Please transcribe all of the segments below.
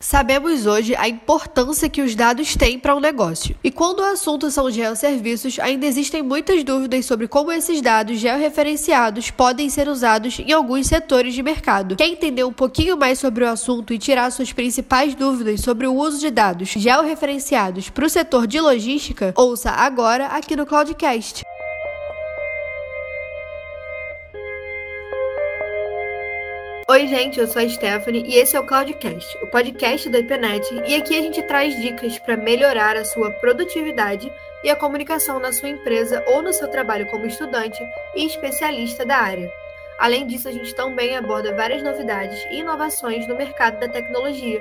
Sabemos hoje a importância que os dados têm para um negócio. E quando o assunto são geosserviços, ainda existem muitas dúvidas sobre como esses dados georreferenciados podem ser usados em alguns setores de mercado. Quer entender um pouquinho mais sobre o assunto e tirar suas principais dúvidas sobre o uso de dados georreferenciados para o setor de logística? Ouça agora aqui no Cloudcast. Oi, gente, eu sou a Stephanie e esse é o Cloudcast, o podcast da IPNET, e aqui a gente traz dicas para melhorar a sua produtividade e a comunicação na sua empresa ou no seu trabalho como estudante e especialista da área. Além disso, a gente também aborda várias novidades e inovações no mercado da tecnologia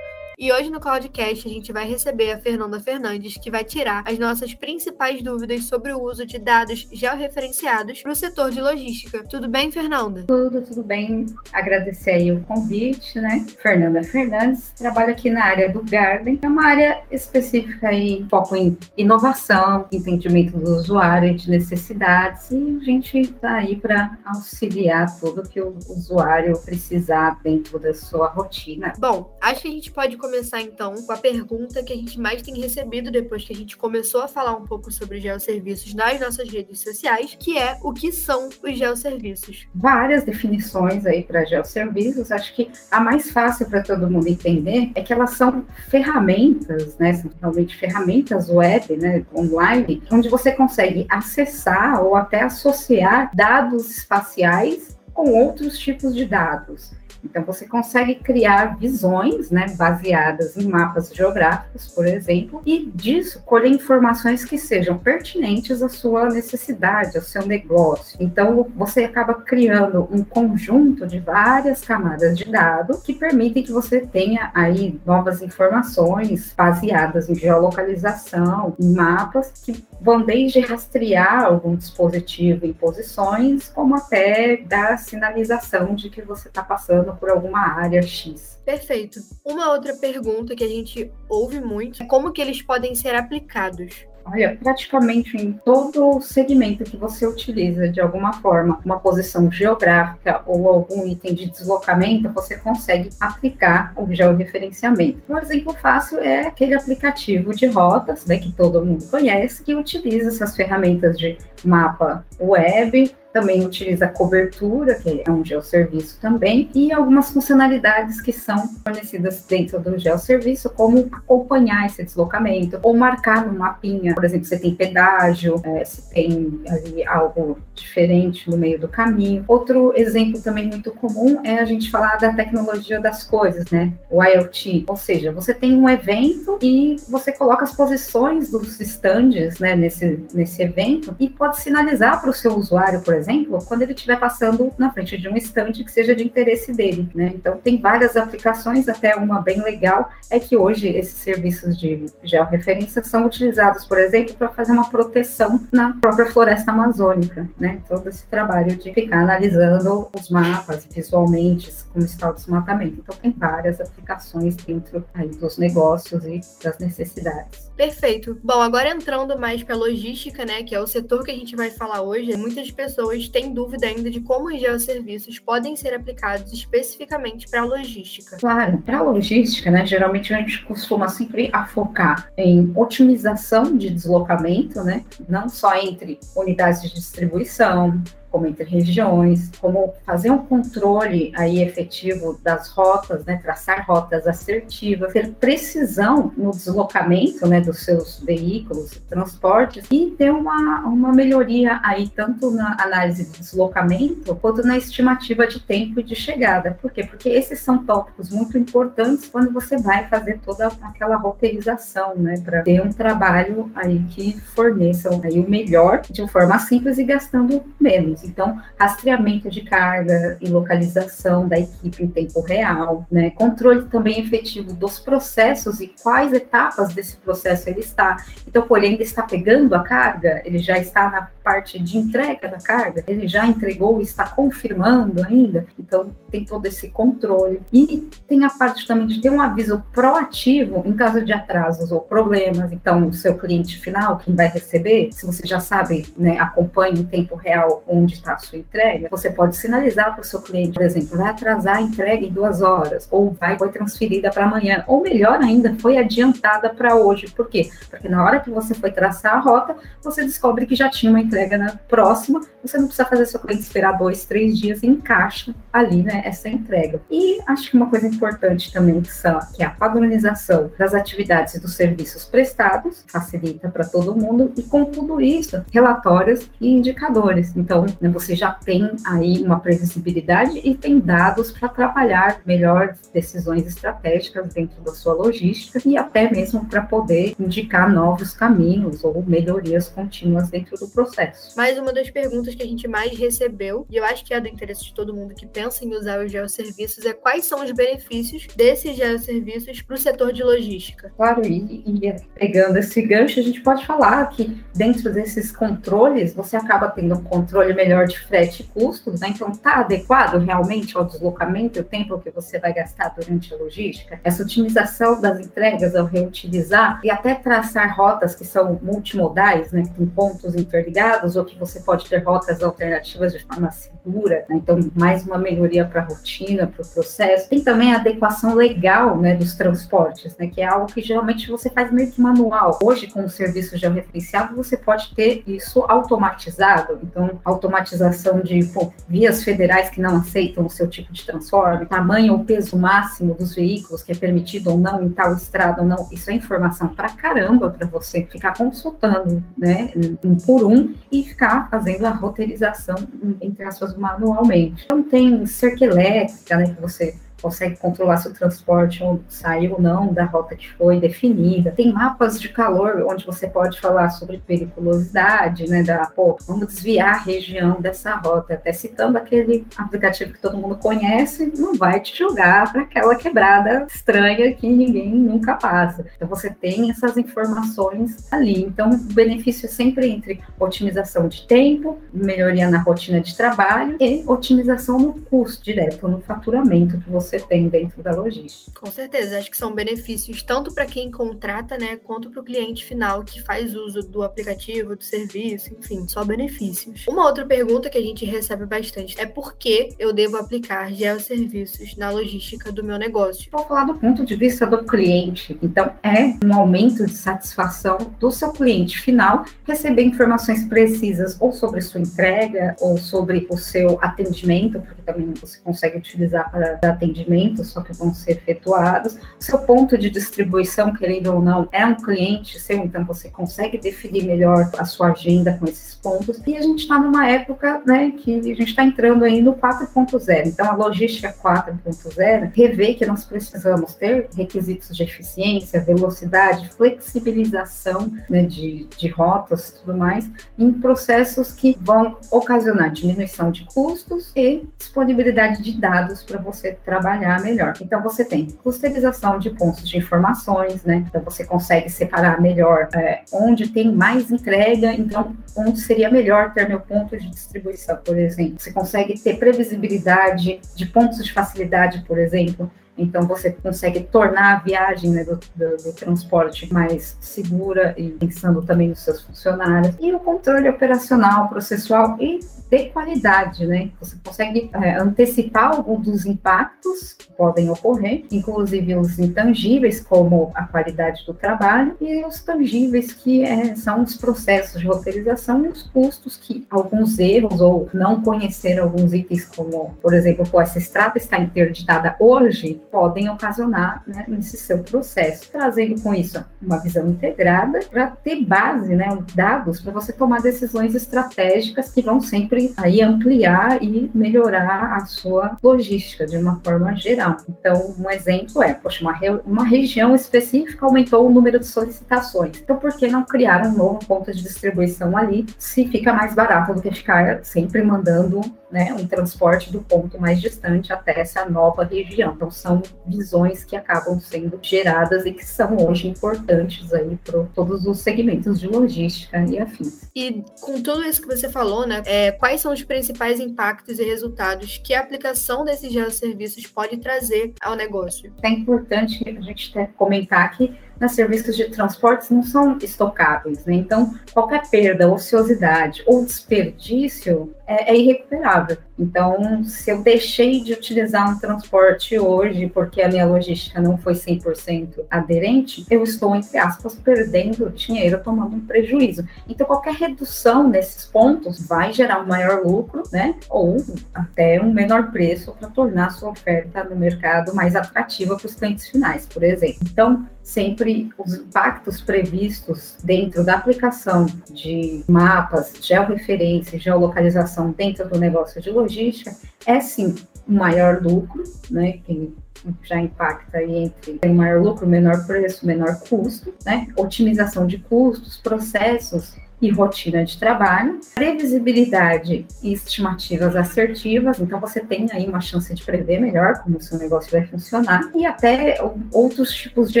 e hoje no Cloudcast a gente vai receber a Fernanda Fernandes, que vai tirar as nossas principais dúvidas sobre o uso de dados georreferenciados para o setor de logística. Tudo bem, Fernanda? Tudo, tudo bem. Agradecer aí o convite, né? Fernanda Fernandes, trabalho aqui na área do Garden, é uma área específica aí, foco em inovação, entendimento do usuário, de necessidades, e a gente está aí para auxiliar tudo que o usuário precisar dentro da sua rotina. Bom, acho que a gente pode começar então com a pergunta que a gente mais tem recebido depois que a gente começou a falar um pouco sobre geosserviços nas nossas redes sociais, que é o que são os geosserviços. Várias definições aí para geosserviços. Acho que a mais fácil para todo mundo entender é que elas são ferramentas, né? São realmente ferramentas web, né? Online, onde você consegue acessar ou até associar dados espaciais com outros tipos de dados. Então, você consegue criar visões, né, baseadas em mapas geográficos, por exemplo, e disso colher informações que sejam pertinentes à sua necessidade, ao seu negócio. Então, você acaba criando um conjunto de várias camadas de dados que permitem que você tenha aí novas informações baseadas em geolocalização, em mapas, que vão desde rastrear algum dispositivo em posições, como até dar sinalização de que você está passando por alguma área X. Perfeito. Uma outra pergunta que a gente ouve muito é como que eles podem ser aplicados? Olha, praticamente em todo segmento que você utiliza de alguma forma uma posição geográfica ou algum item de deslocamento, você consegue aplicar o georreferenciamento. Um exemplo fácil é aquele aplicativo de rotas, né, que todo mundo conhece, que utiliza essas ferramentas de mapa web também utiliza cobertura, que é um geosserviço também, e algumas funcionalidades que são fornecidas dentro do geosserviço, como acompanhar esse deslocamento, ou marcar no mapinha, por exemplo, se tem pedágio, é, se tem ali algo diferente no meio do caminho. Outro exemplo também muito comum é a gente falar da tecnologia das coisas, né? O IoT, ou seja, você tem um evento e você coloca as posições dos stands, né, nesse, nesse evento e pode sinalizar para o seu usuário, por exemplo, exemplo, quando ele estiver passando na frente de um estande que seja de interesse dele, né? Então, tem várias aplicações, até uma bem legal é que hoje esses serviços de georreferência são utilizados, por exemplo, para fazer uma proteção na própria floresta amazônica, né? Todo esse trabalho de ficar analisando os mapas visualmente, como está o desmatamento. Então, tem várias aplicações dentro aí dos negócios e das necessidades. Perfeito. Bom, agora entrando mais para logística, né, que é o setor que a gente vai falar hoje, muitas pessoas têm dúvida ainda de como os geosserviços podem ser aplicados especificamente para a logística. Claro, para a logística, né, geralmente a gente costuma sempre focar em otimização de deslocamento, né, não só entre unidades de distribuição, como entre regiões, como fazer um controle aí efetivo das rotas, né, traçar rotas assertivas, ter precisão no deslocamento, né, dos seus veículos, transportes e ter uma, uma melhoria aí tanto na análise de deslocamento quanto na estimativa de tempo e de chegada. Por quê? Porque esses são tópicos muito importantes quando você vai fazer toda aquela roteirização, né, para ter um trabalho aí que forneça aí o melhor de forma simples e gastando menos. Então, rastreamento de carga e localização da equipe em tempo real, né? Controle também efetivo dos processos e quais etapas desse processo ele está. Então, por ele ainda está pegando a carga, ele já está na parte de entrega da carga, ele já entregou e está confirmando ainda. Então, tem todo esse controle. E tem a parte também de ter um aviso proativo em caso de atrasos ou problemas. Então, o seu cliente final, quem vai receber, se você já sabe, né, acompanha em tempo real onde onde está a sua entrega, você pode sinalizar para o seu cliente, por exemplo, vai atrasar a entrega em duas horas, ou vai foi transferida para amanhã, ou melhor ainda, foi adiantada para hoje. Por quê? Porque na hora que você foi traçar a rota, você descobre que já tinha uma entrega na próxima, você não precisa fazer seu cliente esperar dois, três dias e encaixa ali, né, essa entrega. E acho que uma coisa importante também que, são, que é a padronização das atividades e dos serviços prestados, facilita para todo mundo, e com tudo isso, relatórios e indicadores. Então, né, você já tem aí uma previsibilidade e tem dados para trabalhar melhor decisões estratégicas dentro da sua logística e até mesmo para poder indicar novos caminhos ou melhorias contínuas dentro do processo. Mais uma das perguntas que a gente mais recebeu, e eu acho que é do interesse de todo mundo que pensa em usar os geosserviços, é quais são os benefícios desses geosserviços para o setor de logística. Claro, e, e pegando esse gancho, a gente pode falar que dentro desses controles, você acaba tendo um controle melhor de frete e custos, né? Então, está adequado realmente ao deslocamento e o tempo que você vai gastar durante a logística? Essa otimização das entregas ao reutilizar e até traçar rotas que são multimodais, né? Com pontos interligados, ou que você pode ter rotas alternativas de forma segura, né? Então, mais uma melhoria para a rotina, para o processo. Tem também a adequação legal, né? Dos transportes, né? Que é algo que geralmente você faz meio que manual. Hoje, com o serviço georreferenciado, você pode ter isso automatizado. Então, automatização de pô, vias federais que não aceitam o seu tipo de transporte, tamanho ou peso máximo dos veículos que é permitido ou não em tal estrada ou não. Isso é informação para caramba para você ficar consultando, né, um por um e ficar fazendo a roteirização entre aspas manualmente. Então tem cerca elétrica, né, que você consegue controlar se o transporte saiu ou não da rota que foi definida. Tem mapas de calor onde você pode falar sobre periculosidade, né? Da, pô, vamos desviar a região dessa rota. Até citando aquele aplicativo que todo mundo conhece, não vai te jogar para aquela quebrada estranha que ninguém nunca passa. Então você tem essas informações ali. Então o benefício é sempre entre otimização de tempo, melhoria na rotina de trabalho e otimização no custo direto, no faturamento que você você tem dentro da logística. Com certeza, acho que são benefícios tanto para quem contrata, né, quanto para o cliente final que faz uso do aplicativo, do serviço, enfim, só benefícios. Uma outra pergunta que a gente recebe bastante é por que eu devo aplicar geosserviços na logística do meu negócio? Vou falar do ponto de vista do cliente. Então, é um aumento de satisfação do seu cliente final receber informações precisas ou sobre sua entrega ou sobre o seu atendimento, porque também você consegue utilizar para atendimento atendimentos só que vão ser efetuados. Seu ponto de distribuição, querendo ou não, é um cliente seu, então você consegue definir melhor a sua agenda com esses pontos. E a gente está numa época né, que a gente está entrando aí no 4.0. Então, a logística 4.0 revê que nós precisamos ter requisitos de eficiência, velocidade, flexibilização né, de, de rotas e tudo mais, em processos que vão ocasionar diminuição de custos e disponibilidade de dados para você trabalhar trabalhar melhor. Então, você tem clusterização de pontos de informações, né? Então, você consegue separar melhor é, onde tem mais entrega, então, onde seria melhor ter meu ponto de distribuição, por exemplo. Você consegue ter previsibilidade de pontos de facilidade, por exemplo. Então, você consegue tornar a viagem né, do, do, do, transporte mais segura e pensando também nos seus funcionários. E o controle operacional, processual e de qualidade, né? Você consegue é, antecipar alguns dos impactos que podem ocorrer, inclusive os intangíveis, como a qualidade do trabalho, e os tangíveis, que é, são os processos de roteirização e os custos que alguns erros ou não conhecer alguns itens, como, por exemplo, pô, essa estrada está interditada hoje, podem ocasionar né, nesse seu processo, trazendo com isso uma visão integrada para ter base, né, dados para você tomar decisões estratégicas que vão sempre aí ampliar e melhorar a sua logística de uma forma geral. Então, um exemplo é, poxa, uma, re uma região específica aumentou o número de solicitações. Então, por que não criar um novo ponto de distribuição ali se fica mais barato do que ficar sempre mandando né, um transporte do ponto mais distante até essa nova região. Então, são visões que acabam sendo geradas e que são hoje importantes aí para todos os segmentos de logística e afins. E com tudo isso que você falou, né, é, quais são os principais impactos e resultados que a aplicação desses geosserviços pode trazer ao negócio? É importante a gente comentar que Nos serviços de transportes não são estocáveis, né? Então, qualquer perda, ociosidade ou desperdício é, é, irrecuperável. Então, se eu deixei de utilizar um transporte hoje porque a minha logística não foi 100% aderente, eu estou, entre aspas, perdendo dinheiro, tomando um prejuízo. Então, qualquer redução nesses pontos vai gerar um maior lucro, né? Ou até um menor preço para tornar a sua oferta no mercado mais atrativa para os clientes finais, por exemplo. Então, sempre os impactos previstos dentro da aplicação de mapas, georreferência, geolocalização dentro do negócio de logística é sim um maior lucro, né, que já impacta aí entre maior lucro, menor preço, menor custo, né, otimização de custos, processos e rotina de trabalho, previsibilidade e estimativas assertivas, então você tem aí uma chance de prever melhor como o seu negócio vai funcionar, e até outros tipos de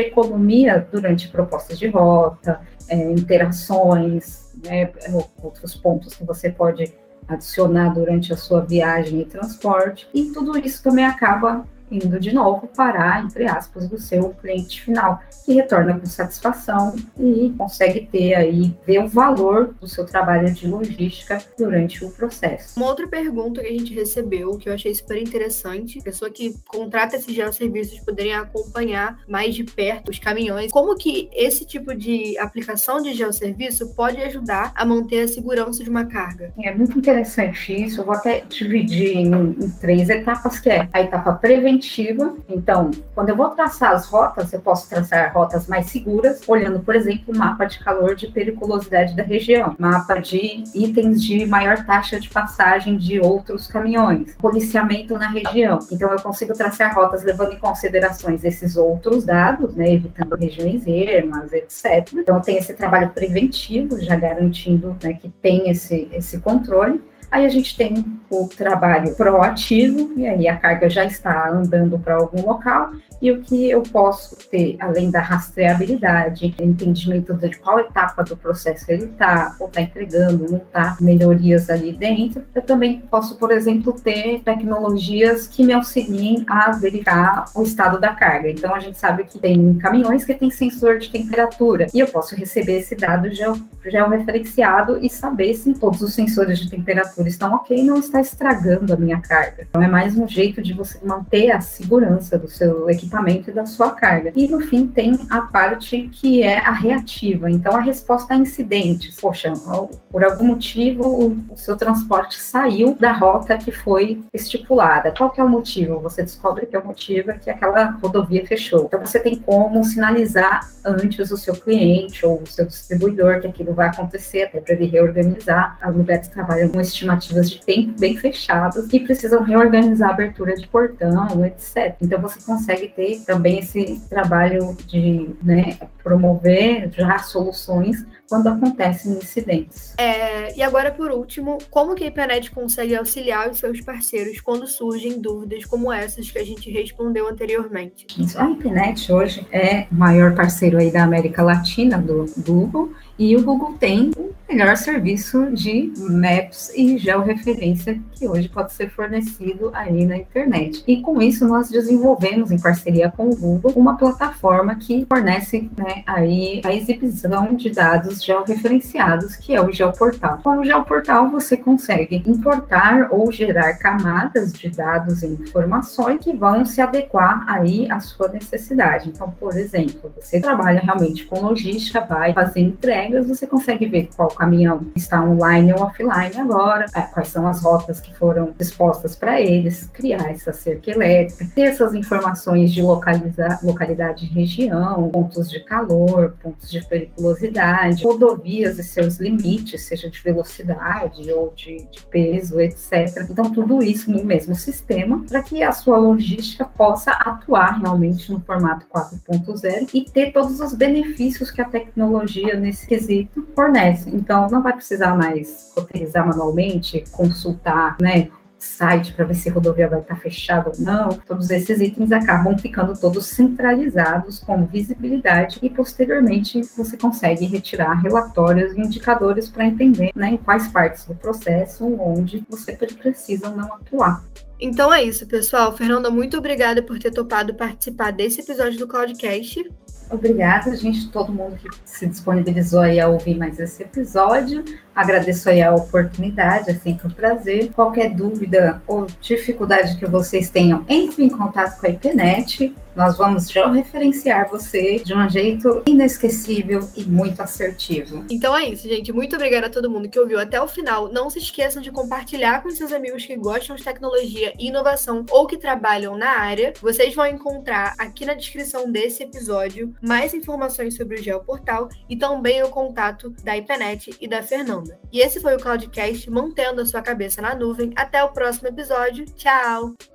economia durante propostas de rota, é, interações, né, outros pontos que você pode adicionar durante a sua viagem e transporte, e tudo isso também acaba indo de novo parar, entre aspas, do seu cliente final, que retorna com satisfação e consegue ter aí, ver o valor do seu trabalho de logística durante o processo. Uma outra pergunta que a gente recebeu, que eu achei super interessante, pessoa que contrata esses geosserviços poderia acompanhar mais de perto os caminhões, como que esse tipo de aplicação de geosserviço pode ajudar a manter a segurança de uma carga? É muito interessante isso, eu vou até dividir em, em três etapas, que é a etapa preventiva, preventiva. Então, quando eu vou traçar as rotas, eu posso traçar rotas mais seguras, olhando, por exemplo, o mapa de calor de periculosidade da região, mapa de itens de maior taxa de passagem de outros caminhões, policiamento na região. Então, eu consigo traçar rotas levando em considerações esses outros dados, né, evitando regiões ermas, etc. Então, tem esse trabalho preventivo, já garantindo né, que tem esse, esse controle. Aí a gente tem o trabalho proativo, e aí a carga já está andando para algum local, e o que eu posso ter, além da rastreabilidade, entendimento de qual etapa do processo ele está, ou está entregando, não está, melhorias ali dentro. Eu também posso, por exemplo, ter tecnologias que me auxiliem a verificar o estado da carga. Então, a gente sabe que tem caminhões que tem sensor de temperatura, e eu posso receber esse dado georreferenciado e saber se todos os sensores de temperatura estão ok não está estragando a minha carga. Então, é mais um jeito de você manter a segurança do seu equipamento e da sua carga. E no fim tem a parte que é a reativa, então a resposta a incidentes. Poxa, por algum motivo o seu transporte saiu da rota que foi estipulada. Qual que é o motivo? Você descobre que é o motivo é que aquela rodovia fechou. Então você tem como sinalizar antes o seu cliente ou o seu distribuidor que aquilo vai acontecer, até para ele reorganizar. As lugares trabalham com de tempo bem fechadas e precisam reorganizar a abertura de portão, etc. Então você consegue ter também esse trabalho de né, promover já soluções quando acontecem incidentes. É, e agora, por último, como que a IPNET consegue auxiliar os seus parceiros quando surgem dúvidas como essas que a gente respondeu anteriormente? A IPNET hoje é o maior parceiro aí da América Latina do Google e o Google tem o melhor serviço de maps e georreferência que hoje pode ser fornecido aí na internet. E com isso nós desenvolvemos em parceria com o Google uma plataforma que fornece né, aí a exibição de dados georreferenciados, que é o Geoportal. Com o Geoportal você consegue importar ou gerar camadas de dados e informações que vão se adequar aí à sua necessidade. Então, por exemplo, você trabalha realmente com logística, vai fazer entrega você consegue ver qual caminhão está online ou offline agora, é, quais são as rotas que foram dispostas para eles, criar essa cerca elétrica, ter essas informações de localizar, localidade e região, pontos de calor, pontos de periculosidade, rodovias e seus limites, seja de velocidade ou de, de peso, etc. Então, tudo isso no mesmo sistema para que a sua logística possa atuar realmente no formato 4.0 e ter todos os benefícios que a tecnologia nesse quesito fornece. Então, não vai precisar mais roteirizar manualmente, consultar, né? site para ver se a rodovia vai estar fechada ou não. Todos esses itens acabam ficando todos centralizados com visibilidade e posteriormente você consegue retirar relatórios e indicadores para entender né, em quais partes do processo onde você precisa não atuar. Então é isso, pessoal. Fernanda, muito obrigada por ter topado participar desse episódio do Cloudcast. Obrigada, gente, todo mundo que se disponibilizou aí a ouvir mais esse episódio. Agradeço aí a oportunidade, é sempre um prazer. Qualquer dúvida ou dificuldade que vocês tenham, entre em contato com a IPNET. Nós vamos georreferenciar você de um jeito inesquecível e muito assertivo. Então é isso, gente. Muito obrigada a todo mundo que ouviu até o final. Não se esqueçam de compartilhar com seus amigos que gostam de tecnologia e inovação ou que trabalham na área. Vocês vão encontrar aqui na descrição desse episódio mais informações sobre o Geoportal e também o contato da IPNET e da Fernanda. E esse foi o Cloudcast, mantendo a sua cabeça na nuvem. Até o próximo episódio. Tchau!